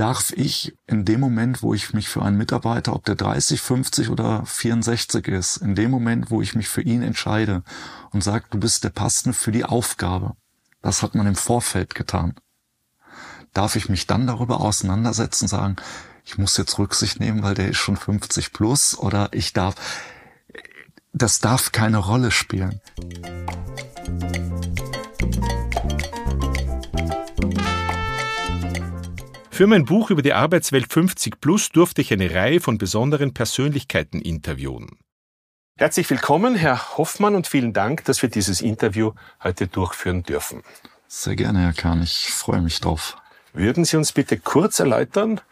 darf ich in dem Moment, wo ich mich für einen Mitarbeiter, ob der 30, 50 oder 64 ist, in dem Moment, wo ich mich für ihn entscheide und sage, du bist der Passende für die Aufgabe, das hat man im Vorfeld getan, darf ich mich dann darüber auseinandersetzen, sagen, ich muss jetzt Rücksicht nehmen, weil der ist schon 50 plus oder ich darf, das darf keine Rolle spielen. Für mein Buch über die Arbeitswelt 50 Plus durfte ich eine Reihe von besonderen Persönlichkeiten interviewen. Herzlich willkommen, Herr Hoffmann, und vielen Dank, dass wir dieses Interview heute durchführen dürfen. Sehr gerne, Herr Kahn. Ich freue mich drauf. Würden Sie uns bitte kurz erläutern,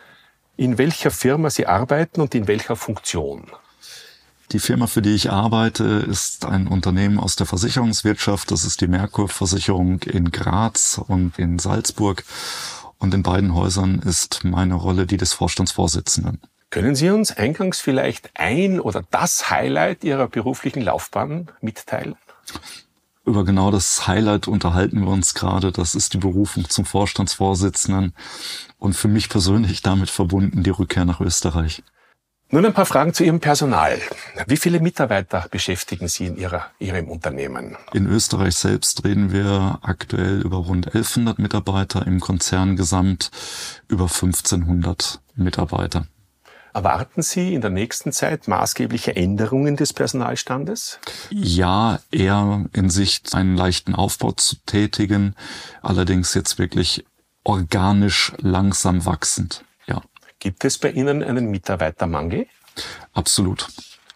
in welcher Firma Sie arbeiten und in welcher Funktion? Die Firma, für die ich arbeite, ist ein Unternehmen aus der Versicherungswirtschaft. Das ist die Merkur Versicherung in Graz und in Salzburg. Und in beiden Häusern ist meine Rolle die des Vorstandsvorsitzenden. Können Sie uns eingangs vielleicht ein oder das Highlight Ihrer beruflichen Laufbahn mitteilen? Über genau das Highlight unterhalten wir uns gerade. Das ist die Berufung zum Vorstandsvorsitzenden und für mich persönlich damit verbunden die Rückkehr nach Österreich. Nun ein paar Fragen zu Ihrem Personal. Wie viele Mitarbeiter beschäftigen Sie in Ihrer, Ihrem Unternehmen? In Österreich selbst reden wir aktuell über rund 1100 Mitarbeiter, im Konzern gesamt über 1500 Mitarbeiter. Erwarten Sie in der nächsten Zeit maßgebliche Änderungen des Personalstandes? Ja, eher in Sicht einen leichten Aufbau zu tätigen, allerdings jetzt wirklich organisch langsam wachsend. Gibt es bei Ihnen einen Mitarbeitermangel? Absolut.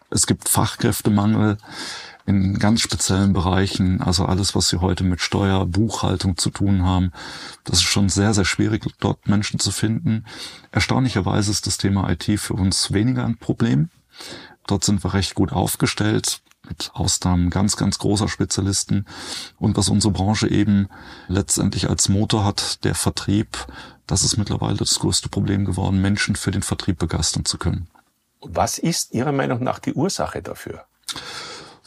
Es gibt Fachkräftemangel in ganz speziellen Bereichen, also alles, was Sie heute mit Steuer, Buchhaltung zu tun haben. Das ist schon sehr, sehr schwierig, dort Menschen zu finden. Erstaunlicherweise ist das Thema IT für uns weniger ein Problem. Dort sind wir recht gut aufgestellt mit Ausnahmen ganz, ganz großer Spezialisten. Und was unsere Branche eben letztendlich als Motor hat, der Vertrieb, das ist mittlerweile das größte Problem geworden, Menschen für den Vertrieb begeistern zu können. Was ist Ihrer Meinung nach die Ursache dafür?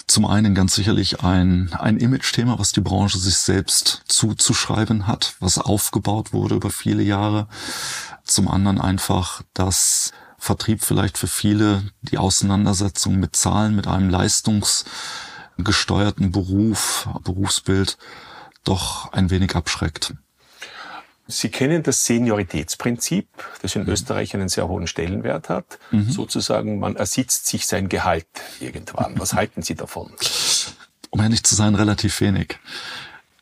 Zum einen ganz sicherlich ein, ein Image-Thema, was die Branche sich selbst zuzuschreiben hat, was aufgebaut wurde über viele Jahre. Zum anderen einfach, dass Vertrieb vielleicht für viele die Auseinandersetzung mit Zahlen, mit einem leistungsgesteuerten Beruf, Berufsbild doch ein wenig abschreckt. Sie kennen das Senioritätsprinzip, das in mhm. Österreich einen sehr hohen Stellenwert hat. Mhm. Sozusagen, man ersitzt sich sein Gehalt irgendwann. Was halten Sie davon? Um ehrlich zu sein, relativ wenig.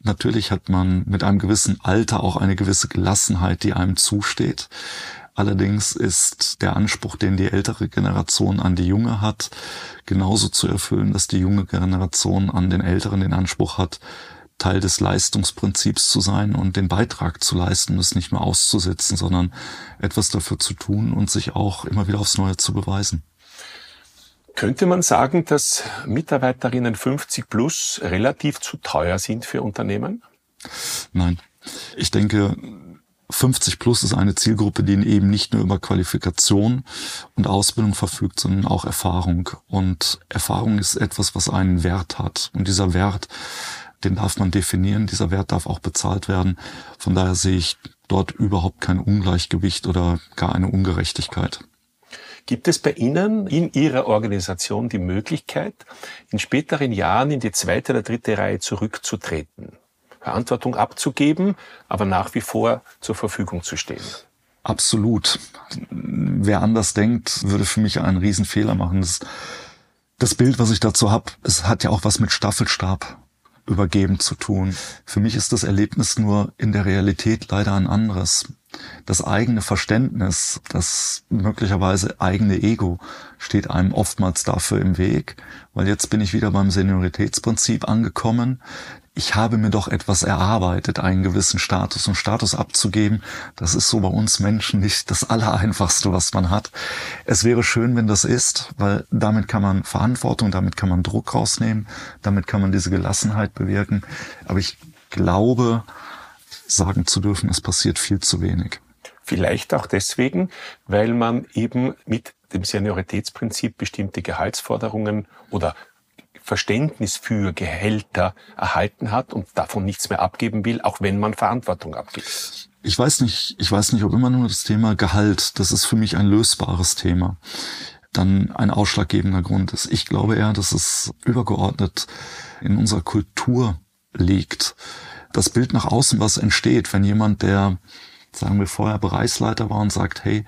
Natürlich hat man mit einem gewissen Alter auch eine gewisse Gelassenheit, die einem zusteht. Allerdings ist der Anspruch, den die ältere Generation an die junge hat, genauso zu erfüllen, dass die junge Generation an den Älteren den Anspruch hat, Teil des Leistungsprinzips zu sein und den Beitrag zu leisten, es nicht nur auszusetzen, sondern etwas dafür zu tun und sich auch immer wieder aufs Neue zu beweisen. Könnte man sagen, dass Mitarbeiterinnen 50 plus relativ zu teuer sind für Unternehmen? Nein. Ich denke, 50 plus ist eine Zielgruppe, die eben nicht nur über Qualifikation und Ausbildung verfügt, sondern auch Erfahrung. Und Erfahrung ist etwas, was einen Wert hat. Und dieser Wert, den darf man definieren. Dieser Wert darf auch bezahlt werden. Von daher sehe ich dort überhaupt kein Ungleichgewicht oder gar eine Ungerechtigkeit. Gibt es bei Ihnen in Ihrer Organisation die Möglichkeit, in späteren Jahren in die zweite oder dritte Reihe zurückzutreten? Verantwortung abzugeben, aber nach wie vor zur Verfügung zu stehen. Absolut. Wer anders denkt, würde für mich einen Riesenfehler machen. Das, das Bild, was ich dazu habe, es hat ja auch was mit Staffelstab übergeben zu tun. Für mich ist das Erlebnis nur in der Realität leider ein anderes. Das eigene Verständnis, das möglicherweise eigene Ego steht einem oftmals dafür im Weg, weil jetzt bin ich wieder beim Senioritätsprinzip angekommen ich habe mir doch etwas erarbeitet, einen gewissen Status und Status abzugeben. Das ist so bei uns Menschen nicht das Allereinfachste, was man hat. Es wäre schön, wenn das ist, weil damit kann man Verantwortung, damit kann man Druck rausnehmen, damit kann man diese Gelassenheit bewirken. Aber ich glaube, sagen zu dürfen, es passiert viel zu wenig. Vielleicht auch deswegen, weil man eben mit dem Senioritätsprinzip bestimmte Gehaltsforderungen oder Verständnis für Gehälter erhalten hat und davon nichts mehr abgeben will, auch wenn man Verantwortung abgibt. Ich weiß nicht, ich weiß nicht, ob immer nur das Thema Gehalt, das ist für mich ein lösbares Thema, dann ein ausschlaggebender Grund ist. Ich glaube eher, dass es übergeordnet in unserer Kultur liegt. Das Bild nach außen, was entsteht, wenn jemand, der, sagen wir vorher Bereichsleiter war und sagt, hey,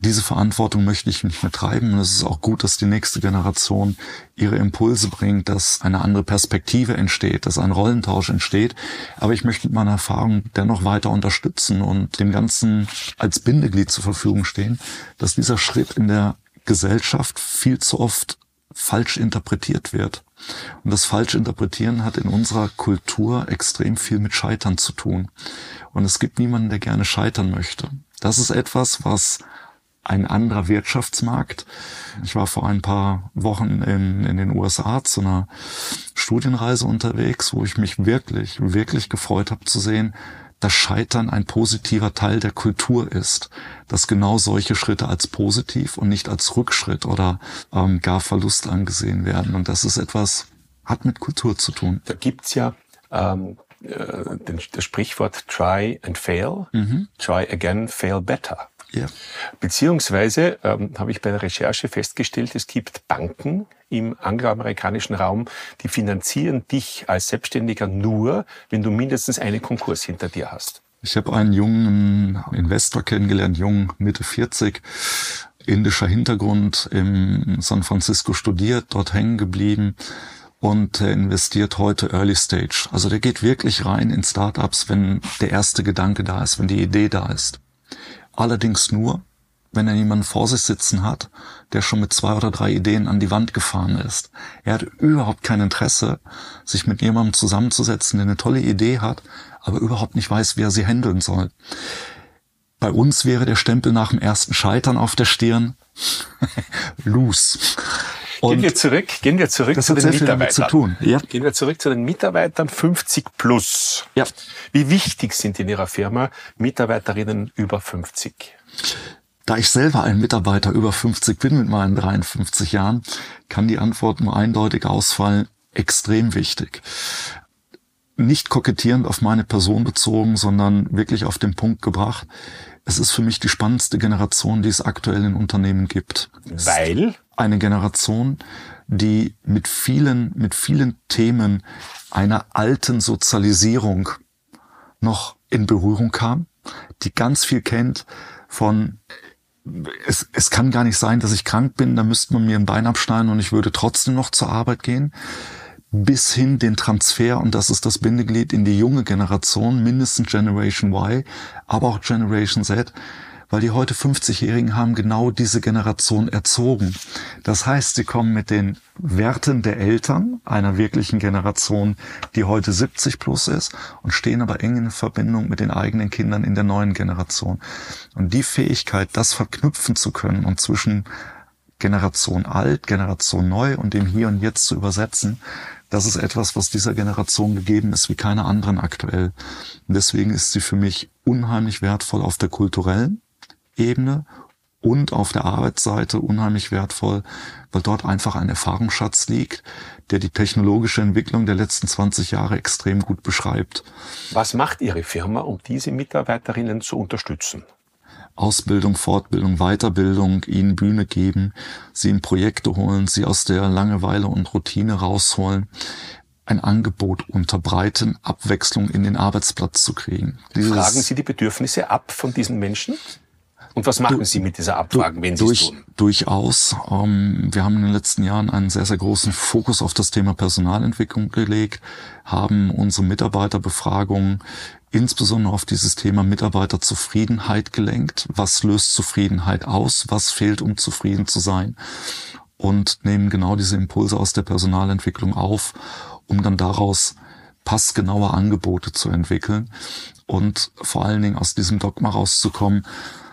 diese Verantwortung möchte ich nicht mehr treiben. Und es ist auch gut, dass die nächste Generation ihre Impulse bringt, dass eine andere Perspektive entsteht, dass ein Rollentausch entsteht. Aber ich möchte mit meiner Erfahrung dennoch weiter unterstützen und dem Ganzen als Bindeglied zur Verfügung stehen, dass dieser Schritt in der Gesellschaft viel zu oft falsch interpretiert wird. Und das falsche Interpretieren hat in unserer Kultur extrem viel mit Scheitern zu tun. Und es gibt niemanden, der gerne scheitern möchte. Das ist etwas, was ein anderer Wirtschaftsmarkt. Ich war vor ein paar Wochen in, in den USA zu einer Studienreise unterwegs, wo ich mich wirklich, wirklich gefreut habe zu sehen, dass Scheitern ein positiver Teil der Kultur ist, dass genau solche Schritte als positiv und nicht als Rückschritt oder ähm, gar Verlust angesehen werden. Und das ist etwas, hat mit Kultur zu tun. Da gibt's ja ähm, äh, das Sprichwort try and fail, mhm. try again, fail better. Ja. Beziehungsweise ähm, habe ich bei der Recherche festgestellt, es gibt Banken im angloamerikanischen Raum, die finanzieren dich als Selbstständiger nur, wenn du mindestens einen Konkurs hinter dir hast. Ich habe einen jungen Investor kennengelernt, jung, Mitte 40, indischer Hintergrund, in San Francisco studiert, dort hängen geblieben und er investiert heute Early Stage. Also der geht wirklich rein in Startups, wenn der erste Gedanke da ist, wenn die Idee da ist. Allerdings nur, wenn er jemanden vor sich sitzen hat, der schon mit zwei oder drei Ideen an die Wand gefahren ist. Er hat überhaupt kein Interesse, sich mit jemandem zusammenzusetzen, der eine tolle Idee hat, aber überhaupt nicht weiß, wie er sie handeln soll. Bei uns wäre der Stempel nach dem ersten Scheitern auf der Stirn. Loose. Und gehen wir zurück, gehen wir zurück zu den Mitarbeitern. Zu tun. Ja. Gehen wir zurück zu den Mitarbeitern 50 plus. Ja. Wie wichtig sind in Ihrer Firma Mitarbeiterinnen über 50? Da ich selber ein Mitarbeiter über 50 bin mit meinen 53 Jahren, kann die Antwort nur eindeutig ausfallen, extrem wichtig. Nicht kokettierend auf meine Person bezogen, sondern wirklich auf den Punkt gebracht. Es ist für mich die spannendste Generation, die es aktuell in Unternehmen gibt. Weil? Eine Generation, die mit vielen, mit vielen Themen einer alten Sozialisierung noch in Berührung kam, die ganz viel kennt von es, es kann gar nicht sein, dass ich krank bin, da müsste man mir ein Bein abschneiden und ich würde trotzdem noch zur Arbeit gehen. Bis hin den Transfer, und das ist das Bindeglied in die junge Generation, mindestens Generation Y, aber auch Generation Z, weil die heute 50-Jährigen haben genau diese Generation erzogen. Das heißt, sie kommen mit den Werten der Eltern einer wirklichen Generation, die heute 70 plus ist und stehen aber eng in Verbindung mit den eigenen Kindern in der neuen Generation. Und die Fähigkeit, das verknüpfen zu können und zwischen Generation alt, Generation neu und dem Hier und Jetzt zu übersetzen, das ist etwas, was dieser Generation gegeben ist wie keine anderen aktuell. Und deswegen ist sie für mich unheimlich wertvoll auf der kulturellen, Ebene und auf der Arbeitsseite unheimlich wertvoll, weil dort einfach ein Erfahrungsschatz liegt, der die technologische Entwicklung der letzten 20 Jahre extrem gut beschreibt. Was macht Ihre Firma, um diese Mitarbeiterinnen zu unterstützen? Ausbildung, Fortbildung, Weiterbildung, ihnen Bühne geben, sie in Projekte holen, sie aus der Langeweile und Routine rausholen, ein Angebot unterbreiten, Abwechslung in den Arbeitsplatz zu kriegen. Dieses Fragen Sie die Bedürfnisse ab von diesen Menschen? Und was machen du, Sie mit dieser Abfrage, wenn Sie durch, es tun? Durchaus. Ähm, wir haben in den letzten Jahren einen sehr, sehr großen Fokus auf das Thema Personalentwicklung gelegt, haben unsere Mitarbeiterbefragungen insbesondere auf dieses Thema Mitarbeiterzufriedenheit gelenkt. Was löst Zufriedenheit aus? Was fehlt, um zufrieden zu sein? Und nehmen genau diese Impulse aus der Personalentwicklung auf, um dann daraus passgenaue Angebote zu entwickeln und vor allen Dingen aus diesem Dogma rauszukommen,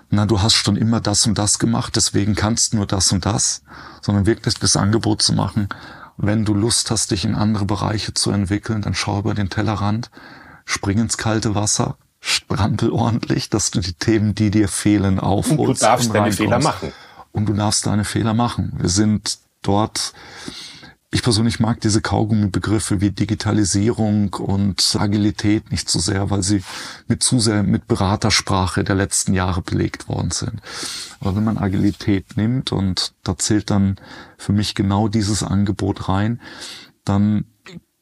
na, du hast schon immer das und das gemacht, deswegen kannst du nur das und das, sondern wirklich das Angebot zu machen, wenn du Lust hast, dich in andere Bereiche zu entwickeln, dann schau über den Tellerrand, spring ins kalte Wasser, strampel ordentlich, dass du die Themen, die dir fehlen, aufholst. Und du darfst und deine Fehler machen. Und du darfst deine Fehler machen. Wir sind dort ich persönlich mag diese Kaugummi-Begriffe wie Digitalisierung und Agilität nicht so sehr, weil sie mit zu sehr mit Beratersprache der letzten Jahre belegt worden sind. Aber wenn man Agilität nimmt und da zählt dann für mich genau dieses Angebot rein, dann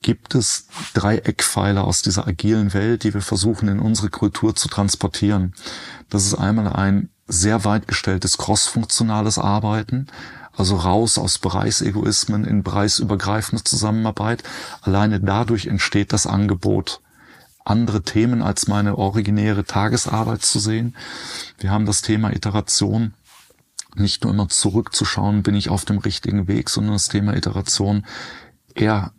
gibt es drei Eckpfeiler aus dieser agilen Welt, die wir versuchen in unsere Kultur zu transportieren. Das ist einmal ein sehr weit gestelltes crossfunktionales Arbeiten, also raus aus Bereichsegoismen in bereichsübergreifende Zusammenarbeit. Alleine dadurch entsteht das Angebot, andere Themen als meine originäre Tagesarbeit zu sehen. Wir haben das Thema Iteration nicht nur immer zurückzuschauen, bin ich auf dem richtigen Weg, sondern das Thema Iteration eher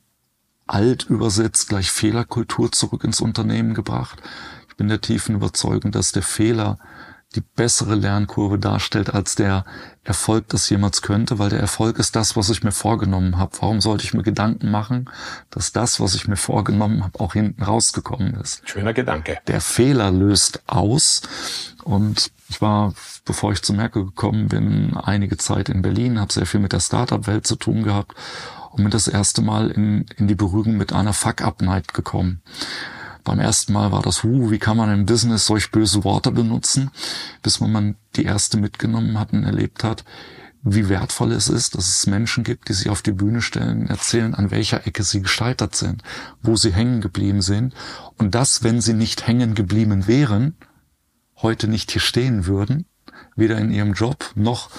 alt übersetzt gleich Fehlerkultur zurück ins Unternehmen gebracht. Ich bin der tiefen Überzeugung, dass der Fehler die bessere Lernkurve darstellt als der Erfolg das jemals könnte, weil der Erfolg ist das, was ich mir vorgenommen habe. Warum sollte ich mir Gedanken machen, dass das, was ich mir vorgenommen habe, auch hinten rausgekommen ist? Schöner Gedanke. Der Fehler löst aus und ich war, bevor ich zu Merkel gekommen bin, einige Zeit in Berlin, habe sehr viel mit der Startup-Welt zu tun gehabt und bin das erste Mal in, in die Berührung mit einer Fuck-Up-Night gekommen. Beim ersten Mal war das, uh, wie kann man im Business solch böse Worte benutzen, bis man die erste mitgenommen hat und erlebt hat, wie wertvoll es ist, dass es Menschen gibt, die sich auf die Bühne stellen, erzählen, an welcher Ecke sie gescheitert sind, wo sie hängen geblieben sind und dass, wenn sie nicht hängen geblieben wären, heute nicht hier stehen würden, weder in ihrem Job noch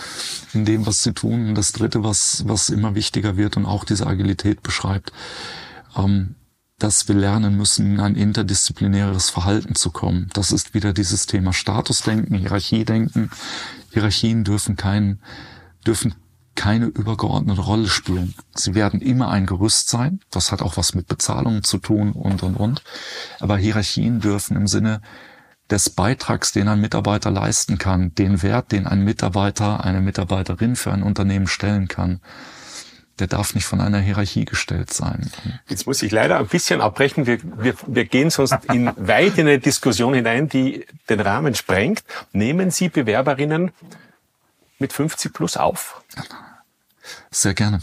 in dem, was sie tun. Und das Dritte, was, was immer wichtiger wird und auch diese Agilität beschreibt, ähm, dass wir lernen müssen, in ein interdisziplinäres Verhalten zu kommen. Das ist wieder dieses Thema Statusdenken, Hierarchiedenken. Hierarchien dürfen kein, dürfen keine übergeordnete Rolle spielen. Sie werden immer ein Gerüst sein. Das hat auch was mit Bezahlungen zu tun und, und, und. Aber Hierarchien dürfen im Sinne des Beitrags, den ein Mitarbeiter leisten kann, den Wert, den ein Mitarbeiter, eine Mitarbeiterin für ein Unternehmen stellen kann, der darf nicht von einer Hierarchie gestellt sein. Jetzt muss ich leider ein bisschen abbrechen. Wir, wir, wir gehen sonst in weit in eine Diskussion hinein, die den Rahmen sprengt. Nehmen Sie Bewerberinnen mit 50 plus auf? Sehr gerne.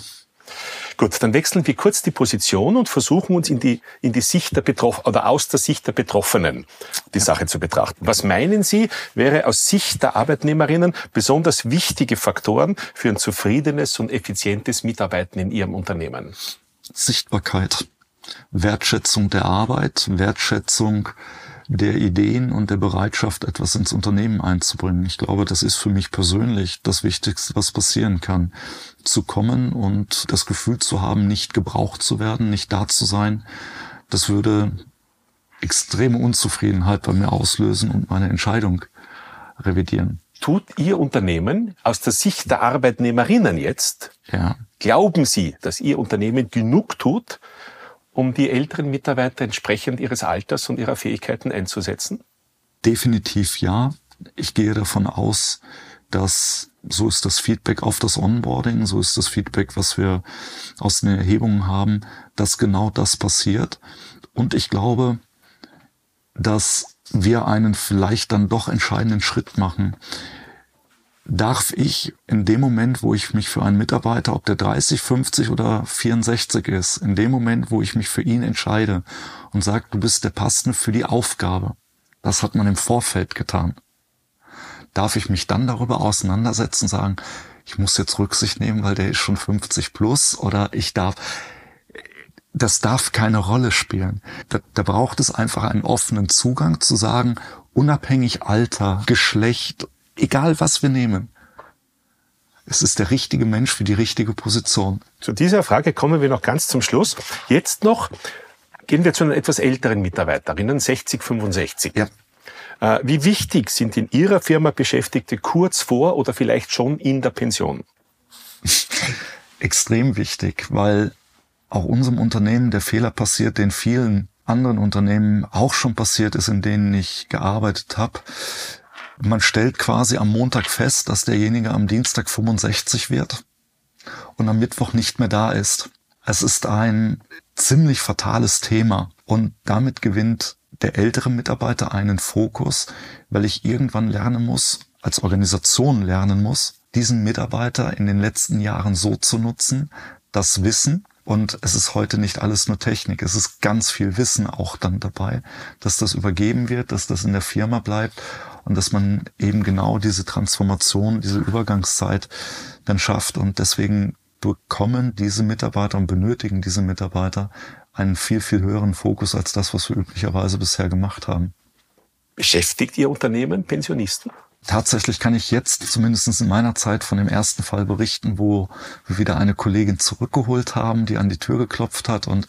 Gut, dann wechseln wir kurz die Position und versuchen uns in die, in die Sicht der Betroffenen oder aus der Sicht der Betroffenen die Sache zu betrachten. Was meinen Sie, wäre aus Sicht der Arbeitnehmerinnen besonders wichtige Faktoren für ein zufriedenes und effizientes Mitarbeiten in Ihrem Unternehmen? Sichtbarkeit, Wertschätzung der Arbeit, Wertschätzung der Ideen und der Bereitschaft, etwas ins Unternehmen einzubringen. Ich glaube, das ist für mich persönlich das Wichtigste, was passieren kann. Zu kommen und das Gefühl zu haben, nicht gebraucht zu werden, nicht da zu sein, das würde extreme Unzufriedenheit bei mir auslösen und meine Entscheidung revidieren. Tut Ihr Unternehmen aus der Sicht der Arbeitnehmerinnen jetzt? Ja. Glauben Sie, dass Ihr Unternehmen genug tut, um die älteren Mitarbeiter entsprechend ihres Alters und ihrer Fähigkeiten einzusetzen? Definitiv ja. Ich gehe davon aus, dass so ist das Feedback auf das Onboarding, so ist das Feedback, was wir aus den Erhebungen haben, dass genau das passiert. Und ich glaube, dass wir einen vielleicht dann doch entscheidenden Schritt machen, darf ich in dem Moment, wo ich mich für einen Mitarbeiter, ob der 30, 50 oder 64 ist, in dem Moment, wo ich mich für ihn entscheide und sage, du bist der Passende für die Aufgabe, das hat man im Vorfeld getan, darf ich mich dann darüber auseinandersetzen, sagen, ich muss jetzt Rücksicht nehmen, weil der ist schon 50 plus oder ich darf, das darf keine Rolle spielen. Da, da braucht es einfach einen offenen Zugang zu sagen, unabhängig Alter, Geschlecht egal was wir nehmen. Es ist der richtige Mensch für die richtige Position. Zu dieser Frage kommen wir noch ganz zum Schluss. Jetzt noch gehen wir zu einer etwas älteren Mitarbeiterinnen, 60, 65. Ja. Äh, wie wichtig sind in Ihrer Firma Beschäftigte kurz vor oder vielleicht schon in der Pension? Extrem wichtig, weil auch unserem Unternehmen der Fehler passiert, den vielen anderen Unternehmen auch schon passiert ist, in denen ich gearbeitet habe. Man stellt quasi am Montag fest, dass derjenige am Dienstag 65 wird und am Mittwoch nicht mehr da ist. Es ist ein ziemlich fatales Thema und damit gewinnt der ältere Mitarbeiter einen Fokus, weil ich irgendwann lernen muss, als Organisation lernen muss, diesen Mitarbeiter in den letzten Jahren so zu nutzen, das Wissen, Und es ist heute nicht alles nur Technik. Es ist ganz viel Wissen auch dann dabei, dass das übergeben wird, dass das in der Firma bleibt und dass man eben genau diese Transformation, diese Übergangszeit dann schafft. Und deswegen bekommen diese Mitarbeiter und benötigen diese Mitarbeiter einen viel, viel höheren Fokus als das, was wir üblicherweise bisher gemacht haben. Beschäftigt Ihr Unternehmen Pensionisten? Tatsächlich kann ich jetzt zumindest in meiner Zeit von dem ersten Fall berichten, wo wir wieder eine Kollegin zurückgeholt haben, die an die Tür geklopft hat. Und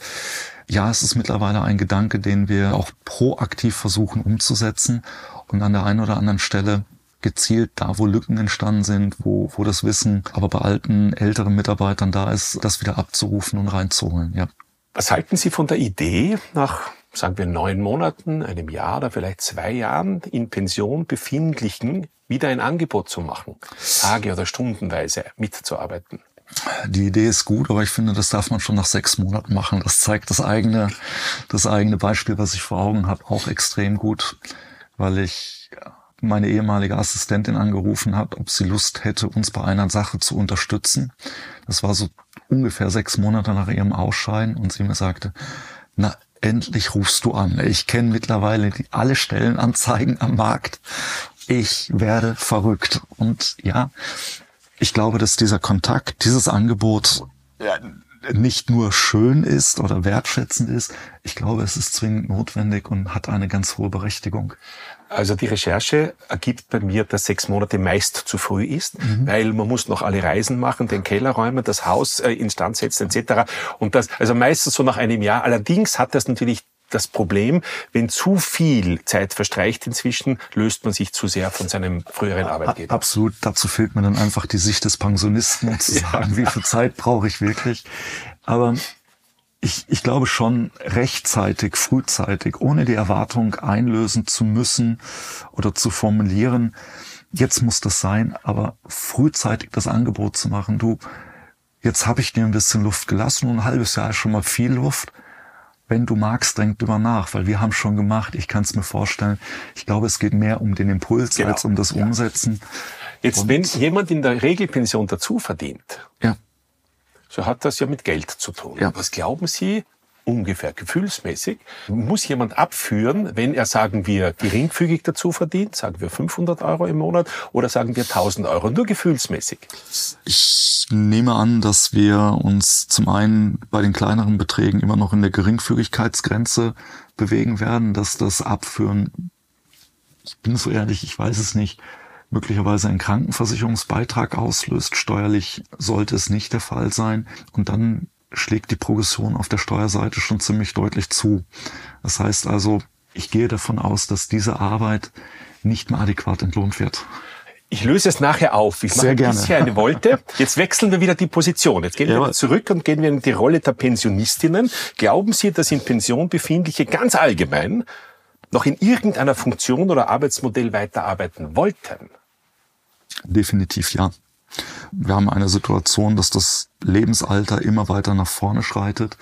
ja, es ist mittlerweile ein Gedanke, den wir auch proaktiv versuchen umzusetzen und an der einen oder anderen Stelle gezielt da, wo Lücken entstanden sind, wo, wo das Wissen aber bei alten, älteren Mitarbeitern da ist, das wieder abzurufen und reinzuholen, ja. Was halten Sie von der Idee, nach sagen wir neun Monaten, einem Jahr oder vielleicht zwei Jahren in Pension befindlichen wieder ein Angebot zu machen, Tage oder Stundenweise mitzuarbeiten? Die Idee ist gut, aber ich finde, das darf man schon nach sechs Monaten machen. Das zeigt das eigene, das eigene Beispiel, was ich vor Augen habe, auch extrem gut, weil ich meine ehemalige Assistentin angerufen hat, ob sie Lust hätte, uns bei einer Sache zu unterstützen. Das war so ungefähr sechs Monate nach ihrem Ausscheiden und sie mir sagte, na, endlich rufst du an. Ich kenne mittlerweile die, alle Stellenanzeigen am Markt. Ich werde verrückt. Und ja, ich glaube, dass dieser Kontakt, dieses Angebot ja, nicht nur schön ist oder wertschätzend ist. Ich glaube, es ist zwingend notwendig und hat eine ganz hohe Berechtigung. Also die Recherche ergibt bei mir, dass sechs Monate meist zu früh ist, mhm. weil man muss noch alle Reisen machen, den Keller räumen, das Haus äh, instand setzen etc. Und das, also meistens so nach einem Jahr. Allerdings hat das natürlich das Problem, wenn zu viel Zeit verstreicht inzwischen, löst man sich zu sehr von seinem früheren Arbeitgeber. Absolut. Dazu fehlt mir dann einfach die Sicht des Pensionisten, um zu sagen, ja. wie viel Zeit brauche ich wirklich. Aber ich, ich glaube schon rechtzeitig, frühzeitig, ohne die Erwartung einlösen zu müssen oder zu formulieren, jetzt muss das sein, aber frühzeitig das Angebot zu machen, du, jetzt habe ich dir ein bisschen Luft gelassen und ein halbes Jahr ist schon mal viel Luft. Wenn du magst, denk drüber nach, weil wir haben schon gemacht, ich kann es mir vorstellen. Ich glaube, es geht mehr um den Impuls genau. als um das Umsetzen. Jetzt, und wenn jemand in der Regelpension dazu verdient, ja so hat das ja mit Geld zu tun. Ja. Was glauben Sie, ungefähr gefühlsmäßig, muss jemand abführen, wenn er, sagen wir, geringfügig dazu verdient, sagen wir 500 Euro im Monat oder sagen wir 1000 Euro, nur gefühlsmäßig? Ich nehme an, dass wir uns zum einen bei den kleineren Beträgen immer noch in der Geringfügigkeitsgrenze bewegen werden, dass das Abführen, ich bin so ehrlich, ich weiß es nicht, möglicherweise einen Krankenversicherungsbeitrag auslöst. Steuerlich sollte es nicht der Fall sein. Und dann schlägt die Progression auf der Steuerseite schon ziemlich deutlich zu. Das heißt also, ich gehe davon aus, dass diese Arbeit nicht mehr adäquat entlohnt wird. Ich löse es nachher auf. Ich gerne. bisher eine Wolte. Jetzt wechseln wir wieder die Position. Jetzt gehen ja. wir zurück und gehen wir in die Rolle der Pensionistinnen. Glauben Sie, dass in Pension befindliche ganz allgemein noch in irgendeiner Funktion oder Arbeitsmodell weiterarbeiten wollten? Definitiv ja. Wir haben eine Situation, dass das Lebensalter immer weiter nach vorne schreitet.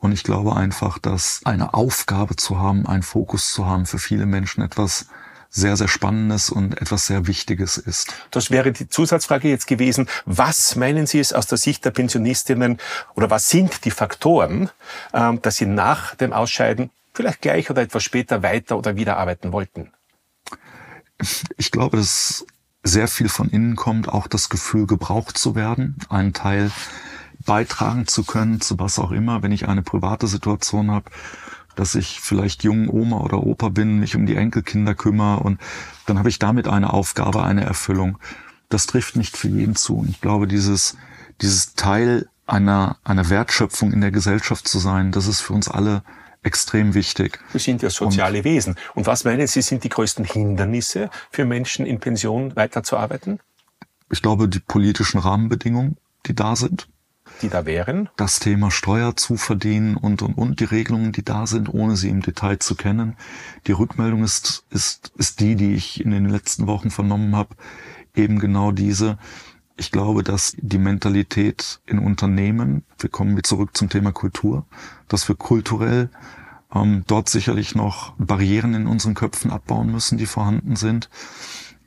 Und ich glaube einfach, dass eine Aufgabe zu haben, einen Fokus zu haben, für viele Menschen etwas sehr, sehr Spannendes und etwas sehr Wichtiges ist. Das wäre die Zusatzfrage jetzt gewesen. Was meinen Sie es aus der Sicht der Pensionistinnen oder was sind die Faktoren, ähm, dass Sie nach dem Ausscheiden vielleicht gleich oder etwas später weiter oder wieder arbeiten wollten? Ich glaube, dass sehr viel von innen kommt, auch das Gefühl, gebraucht zu werden, einen Teil beitragen zu können, zu was auch immer, wenn ich eine private Situation habe, dass ich vielleicht jung Oma oder Opa bin, mich um die Enkelkinder kümmere und dann habe ich damit eine Aufgabe, eine Erfüllung. Das trifft nicht für jeden zu. Und ich glaube, dieses, dieses Teil einer, einer Wertschöpfung in der Gesellschaft zu sein, das ist für uns alle extrem wichtig. Wir sind ja soziale und, Wesen. Und was meinen Sie, sind die größten Hindernisse für Menschen in Pension weiterzuarbeiten? Ich glaube, die politischen Rahmenbedingungen, die da sind. Die da wären? Das Thema Steuer zu verdienen und, und, und die Regelungen, die da sind, ohne sie im Detail zu kennen. Die Rückmeldung ist, ist, ist die, die ich in den letzten Wochen vernommen habe. Eben genau diese. Ich glaube, dass die Mentalität in Unternehmen, wir kommen wieder zurück zum Thema Kultur, dass wir kulturell ähm, dort sicherlich noch Barrieren in unseren Köpfen abbauen müssen, die vorhanden sind.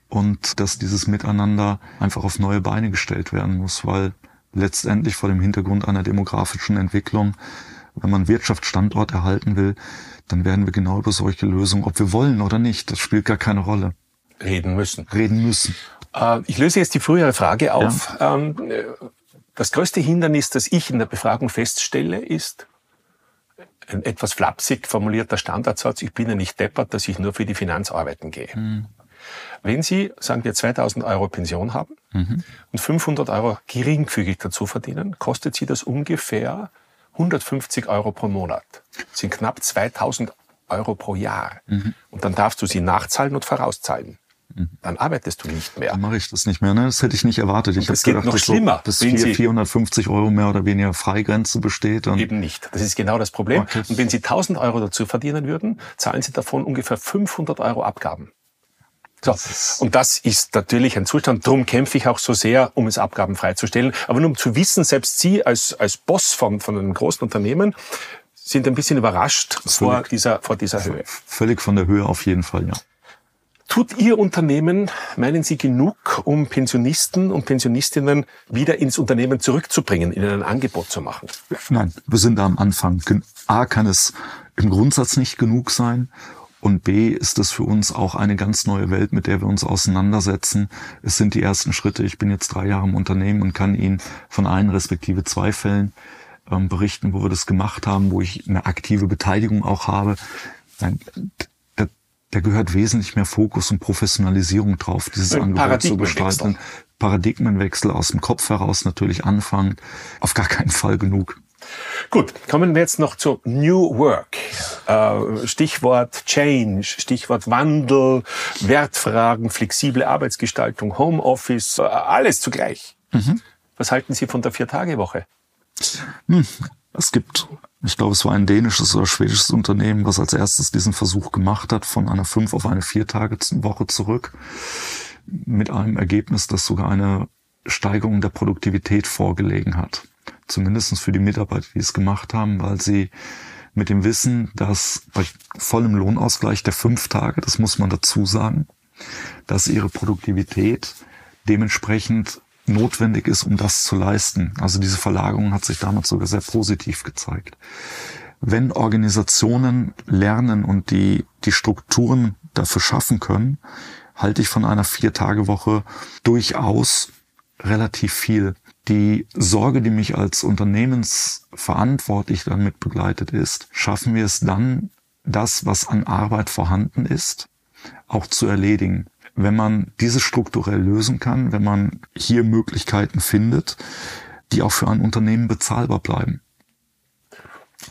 Und dass dieses Miteinander einfach auf neue Beine gestellt werden muss, weil letztendlich vor dem Hintergrund einer demografischen Entwicklung, wenn man Wirtschaftsstandort erhalten will, dann werden wir genau über solche Lösungen, ob wir wollen oder nicht, das spielt gar keine Rolle. Reden müssen. Reden müssen. Äh, ich löse jetzt die frühere Frage auf. Ja. Ähm, das größte Hindernis, das ich in der Befragung feststelle, ist ein etwas flapsig formulierter Standardsatz, ich bin ja nicht deppert, dass ich nur für die Finanz arbeiten gehe. Mhm. Wenn Sie, sagen wir, 2000 Euro Pension haben mhm. und 500 Euro geringfügig dazu verdienen, kostet Sie das ungefähr 150 Euro pro Monat. Das sind knapp 2000 Euro pro Jahr. Mhm. Und dann darfst du sie nachzahlen und vorauszahlen. Mhm. Dann arbeitest du nicht mehr. Dann mache ich das nicht mehr. Ne? Das hätte ich nicht erwartet. Ich habe gedacht, noch dass schlimmer, so, dass 450 Euro mehr oder weniger Freigrenze besteht. Eben nicht. Das ist genau das Problem. Okay. Und wenn Sie 1000 Euro dazu verdienen würden, zahlen Sie davon ungefähr 500 Euro Abgaben. So. Und das ist natürlich ein Zustand. Darum kämpfe ich auch so sehr, um es abgabenfrei zu stellen. Aber nur um zu wissen, selbst Sie als, als Boss von, von einem großen Unternehmen sind ein bisschen überrascht völlig, vor dieser, vor dieser Höhe. Völlig von der Höhe auf jeden Fall, ja. Tut Ihr Unternehmen, meinen Sie, genug, um Pensionisten und Pensionistinnen wieder ins Unternehmen zurückzubringen, ihnen ein Angebot zu machen? Nein, wir sind da am Anfang. A kann es im Grundsatz nicht genug sein. Und B ist es für uns auch eine ganz neue Welt, mit der wir uns auseinandersetzen. Es sind die ersten Schritte. Ich bin jetzt drei Jahre im Unternehmen und kann Ihnen von ein respektive zwei Fällen ähm, berichten, wo wir das gemacht haben, wo ich eine aktive Beteiligung auch habe. Nein, da gehört wesentlich mehr Fokus und Professionalisierung drauf, dieses Angebot zu gestalten. Paradigmenwechsel aus dem Kopf heraus natürlich anfangen. Auf gar keinen Fall genug. Gut, kommen wir jetzt noch zu New Work. Äh, Stichwort Change, Stichwort Wandel, Wertfragen, flexible Arbeitsgestaltung, Homeoffice, äh, alles zugleich. Mhm. Was halten Sie von der Vier-Tage-Woche? Hm, es gibt ich glaube, es war ein dänisches oder schwedisches Unternehmen, was als erstes diesen Versuch gemacht hat, von einer fünf auf eine vier Tage Woche zurück, mit einem Ergebnis, das sogar eine Steigerung der Produktivität vorgelegen hat. Zumindestens für die Mitarbeiter, die es gemacht haben, weil sie mit dem Wissen, dass bei vollem Lohnausgleich der fünf Tage, das muss man dazu sagen, dass ihre Produktivität dementsprechend notwendig ist, um das zu leisten. Also diese Verlagerung hat sich damals sogar sehr positiv gezeigt. Wenn Organisationen lernen und die, die Strukturen dafür schaffen können, halte ich von einer Vier-Tage-Woche durchaus relativ viel. Die Sorge, die mich als Unternehmensverantwortlich damit begleitet ist, schaffen wir es dann, das, was an Arbeit vorhanden ist, auch zu erledigen wenn man diese strukturell lösen kann, wenn man hier Möglichkeiten findet, die auch für ein Unternehmen bezahlbar bleiben.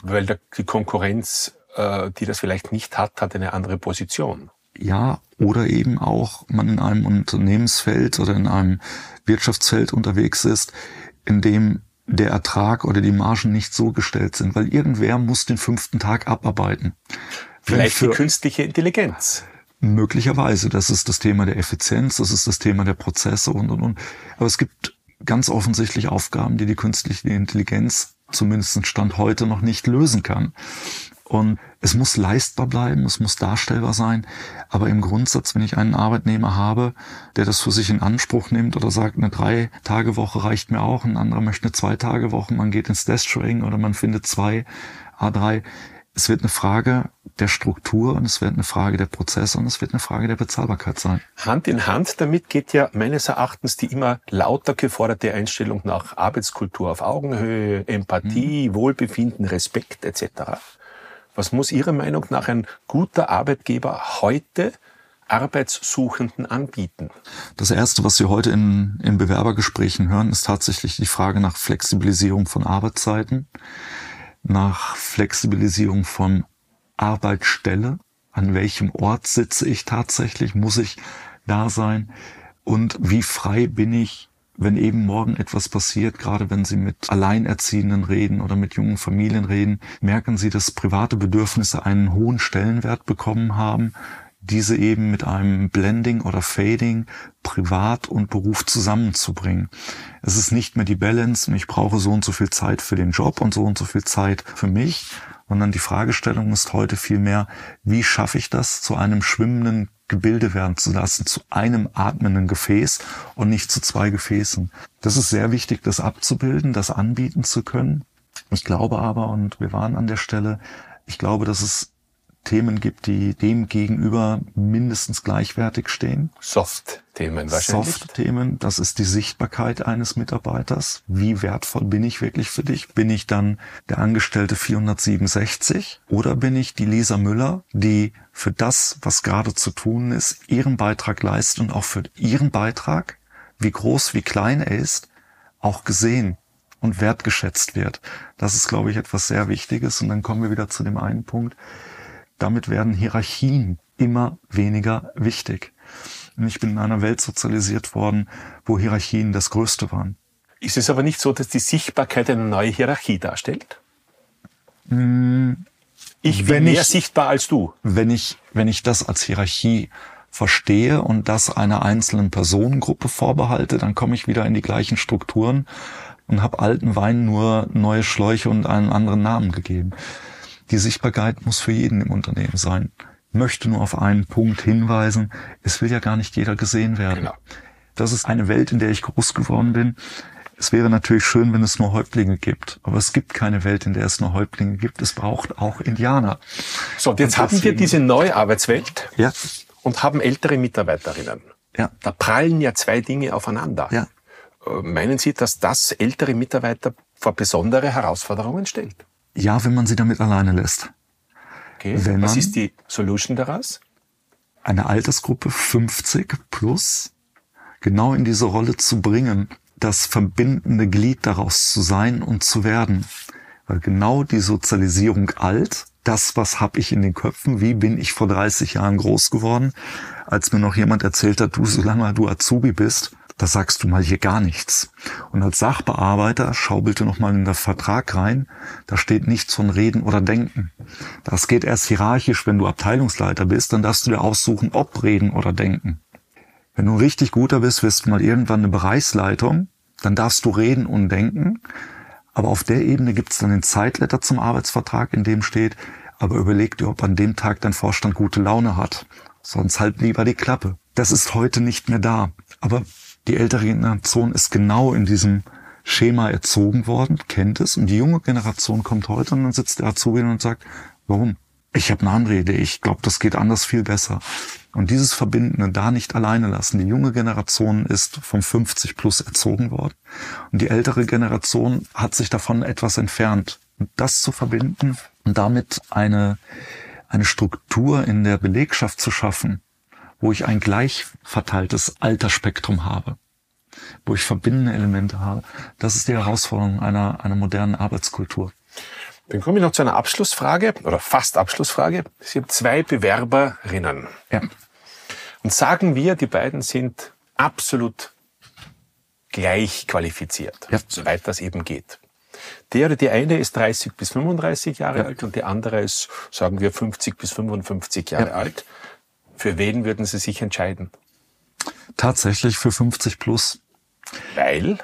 Weil die Konkurrenz, äh, die das vielleicht nicht hat, hat eine andere Position. Ja, oder eben auch man in einem Unternehmensfeld oder in einem Wirtschaftsfeld unterwegs ist, in dem der Ertrag oder die Margen nicht so gestellt sind, weil irgendwer muss den fünften Tag abarbeiten. Vielleicht für, die künstliche Intelligenz. Möglicherweise, das ist das Thema der Effizienz, das ist das Thema der Prozesse und, und, und. Aber es gibt ganz offensichtlich Aufgaben, die die künstliche Intelligenz zumindest Stand heute noch nicht lösen kann. Und es muss leistbar bleiben, es muss darstellbar sein. Aber im Grundsatz, wenn ich einen Arbeitnehmer habe, der das für sich in Anspruch nimmt oder sagt, eine Drei-Tage-Woche reicht mir auch, ein anderer möchte eine Zwei-Tage-Woche, man geht ins Desk-Sharing oder man findet zwei A3, es wird eine Frage der Struktur und es wird eine Frage der Prozesse und es wird eine Frage der Bezahlbarkeit sein. Hand in Hand damit geht ja meines Erachtens die immer lauter geforderte Einstellung nach Arbeitskultur auf Augenhöhe, Empathie, mhm. Wohlbefinden, Respekt etc. Was muss Ihrer Meinung nach ein guter Arbeitgeber heute Arbeitssuchenden anbieten? Das Erste, was Sie heute in, in Bewerbergesprächen hören, ist tatsächlich die Frage nach Flexibilisierung von Arbeitszeiten nach Flexibilisierung von Arbeitsstelle. An welchem Ort sitze ich tatsächlich? Muss ich da sein? Und wie frei bin ich, wenn eben morgen etwas passiert, gerade wenn Sie mit Alleinerziehenden reden oder mit jungen Familien reden, merken Sie, dass private Bedürfnisse einen hohen Stellenwert bekommen haben, diese eben mit einem Blending oder Fading Privat und Beruf zusammenzubringen. Es ist nicht mehr die Balance ich brauche so und so viel Zeit für den Job und so und so viel Zeit für mich, sondern die Fragestellung ist heute vielmehr, wie schaffe ich das zu einem schwimmenden Gebilde werden zu lassen, zu einem atmenden Gefäß und nicht zu zwei Gefäßen. Das ist sehr wichtig, das abzubilden, das anbieten zu können. Ich glaube aber, und wir waren an der Stelle, ich glaube, dass es Themen gibt, die dem gegenüber mindestens gleichwertig stehen. Soft-Themen wahrscheinlich. Soft-Themen, das ist die Sichtbarkeit eines Mitarbeiters. Wie wertvoll bin ich wirklich für dich? Bin ich dann der Angestellte 467 oder bin ich die Lisa Müller, die für das, was gerade zu tun ist, ihren Beitrag leistet und auch für ihren Beitrag, wie groß, wie klein er ist, auch gesehen und wertgeschätzt wird. Das ist, glaube ich, etwas sehr Wichtiges. Und dann kommen wir wieder zu dem einen Punkt damit werden Hierarchien immer weniger wichtig. Und ich bin in einer Welt sozialisiert worden, wo Hierarchien das Größte waren. Ist es aber nicht so, dass die Sichtbarkeit eine neue Hierarchie darstellt? Hm, ich bin mehr ich, sichtbar als du. Wenn ich, wenn ich das als Hierarchie verstehe und das einer einzelnen Personengruppe vorbehalte, dann komme ich wieder in die gleichen Strukturen und habe alten Wein nur neue Schläuche und einen anderen Namen gegeben. Die Sichtbarkeit muss für jeden im Unternehmen sein. Ich möchte nur auf einen Punkt hinweisen. Es will ja gar nicht jeder gesehen werden. Genau. Das ist eine Welt, in der ich groß geworden bin. Es wäre natürlich schön, wenn es nur Häuptlinge gibt. Aber es gibt keine Welt, in der es nur Häuptlinge gibt. Es braucht auch Indianer. So, und jetzt und haben wir diese neue Arbeitswelt ja. und haben ältere Mitarbeiterinnen. Ja. Da prallen ja zwei Dinge aufeinander. Ja. Äh, meinen Sie, dass das ältere Mitarbeiter vor besondere Herausforderungen stellt? Ja, wenn man sie damit alleine lässt. Okay. Wenn Was ist die Solution daraus? Eine Altersgruppe 50 plus genau in diese Rolle zu bringen, das verbindende Glied daraus zu sein und zu werden. Weil genau die Sozialisierung alt, das, was habe ich in den Köpfen, wie bin ich vor 30 Jahren groß geworden, als mir noch jemand erzählt hat, du, solange du Azubi bist, da sagst du mal hier gar nichts. Und als Sachbearbeiter schau bitte nochmal in den Vertrag rein, da steht nichts von Reden oder Denken. Das geht erst hierarchisch, wenn du Abteilungsleiter bist, dann darfst du dir aussuchen, ob Reden oder Denken. Wenn du ein richtig guter bist, wirst du mal irgendwann eine Bereichsleitung, dann darfst du reden und denken. Aber auf der Ebene gibt es dann den Zeitletter zum Arbeitsvertrag, in dem steht, aber überleg dir, ob an dem Tag dein Vorstand gute Laune hat. Sonst halt lieber die Klappe. Das ist heute nicht mehr da. Aber die ältere Generation ist genau in diesem Schema erzogen worden, kennt es. Und die junge Generation kommt heute und dann sitzt der Azubi und sagt, warum? Ich habe eine Anrede, ich glaube, das geht anders viel besser. Und dieses Verbindende da nicht alleine lassen. Die junge Generation ist vom 50 plus erzogen worden. Und die ältere Generation hat sich davon etwas entfernt. Und das zu verbinden und damit eine, eine Struktur in der Belegschaft zu schaffen, wo ich ein gleich verteiltes Altersspektrum habe, wo ich verbindende Elemente habe. Das ist die Herausforderung einer, einer modernen Arbeitskultur. Dann komme ich noch zu einer Abschlussfrage oder fast Abschlussfrage. Sie haben zwei Bewerberinnen. Ja. Und sagen wir, die beiden sind absolut gleich qualifiziert, ja. soweit das eben geht. Der oder die eine ist 30 bis 35 Jahre ja. alt und die andere ist, sagen wir, 50 bis 55 Jahre ja. alt. Für wen würden Sie sich entscheiden? Tatsächlich für 50 plus. Weil?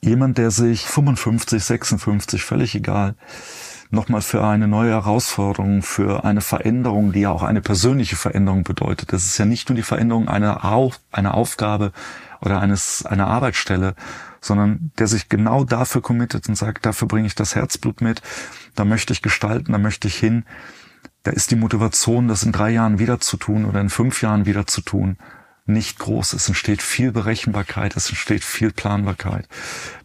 Jemand, der sich 55, 56, völlig egal, nochmal für eine neue Herausforderung, für eine Veränderung, die ja auch eine persönliche Veränderung bedeutet. Das ist ja nicht nur die Veränderung einer, Auf, einer Aufgabe oder eines, einer Arbeitsstelle, sondern der sich genau dafür committet und sagt, dafür bringe ich das Herzblut mit, da möchte ich gestalten, da möchte ich hin da ist die Motivation, das in drei Jahren wieder zu tun oder in fünf Jahren wieder zu tun, nicht groß. Es entsteht viel Berechenbarkeit, es entsteht viel Planbarkeit.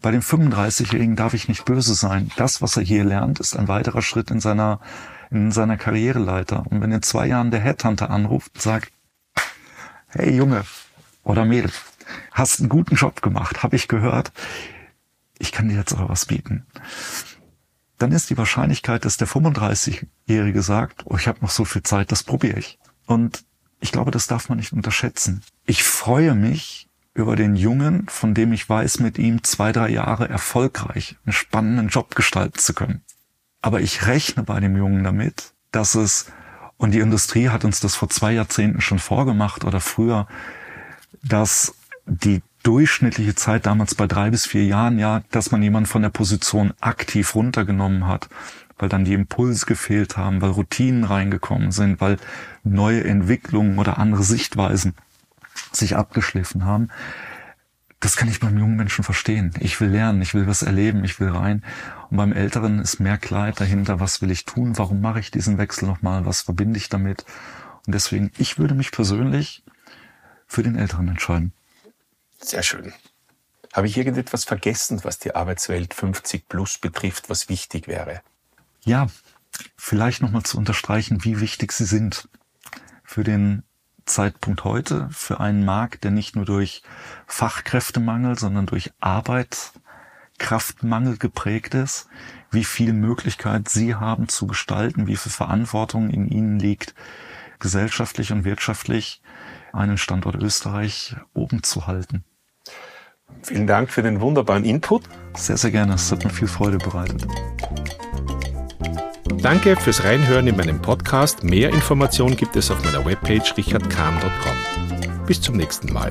Bei dem 35-Jährigen darf ich nicht böse sein. Das, was er hier lernt, ist ein weiterer Schritt in seiner, in seiner Karriereleiter. Und wenn in zwei Jahren der Headhunter anruft und sagt, hey Junge oder Mädel, hast einen guten Job gemacht, habe ich gehört, ich kann dir jetzt aber was bieten dann ist die Wahrscheinlichkeit, dass der 35-Jährige sagt, oh, ich habe noch so viel Zeit, das probiere ich. Und ich glaube, das darf man nicht unterschätzen. Ich freue mich über den Jungen, von dem ich weiß, mit ihm zwei, drei Jahre erfolgreich einen spannenden Job gestalten zu können. Aber ich rechne bei dem Jungen damit, dass es, und die Industrie hat uns das vor zwei Jahrzehnten schon vorgemacht oder früher, dass die durchschnittliche Zeit damals bei drei bis vier Jahren, ja, dass man jemanden von der Position aktiv runtergenommen hat, weil dann die Impulse gefehlt haben, weil Routinen reingekommen sind, weil neue Entwicklungen oder andere Sichtweisen sich abgeschliffen haben. Das kann ich beim jungen Menschen verstehen. Ich will lernen, ich will was erleben, ich will rein. Und beim Älteren ist mehr Kleid dahinter, was will ich tun, warum mache ich diesen Wechsel nochmal, was verbinde ich damit. Und deswegen, ich würde mich persönlich für den Älteren entscheiden. Sehr schön. Habe ich irgendetwas vergessen, was die Arbeitswelt 50 plus betrifft, was wichtig wäre? Ja, vielleicht nochmal zu unterstreichen, wie wichtig sie sind für den Zeitpunkt heute, für einen Markt, der nicht nur durch Fachkräftemangel, sondern durch Arbeitskraftmangel geprägt ist, wie viel Möglichkeit sie haben zu gestalten, wie viel Verantwortung in ihnen liegt, gesellschaftlich und wirtschaftlich einen Standort Österreich oben zu halten. Vielen Dank für den wunderbaren Input. Sehr, sehr gerne. Es hat mir viel Freude bereitet. Danke fürs Reinhören in meinem Podcast. Mehr Informationen gibt es auf meiner Webpage richardkahn.com. Bis zum nächsten Mal.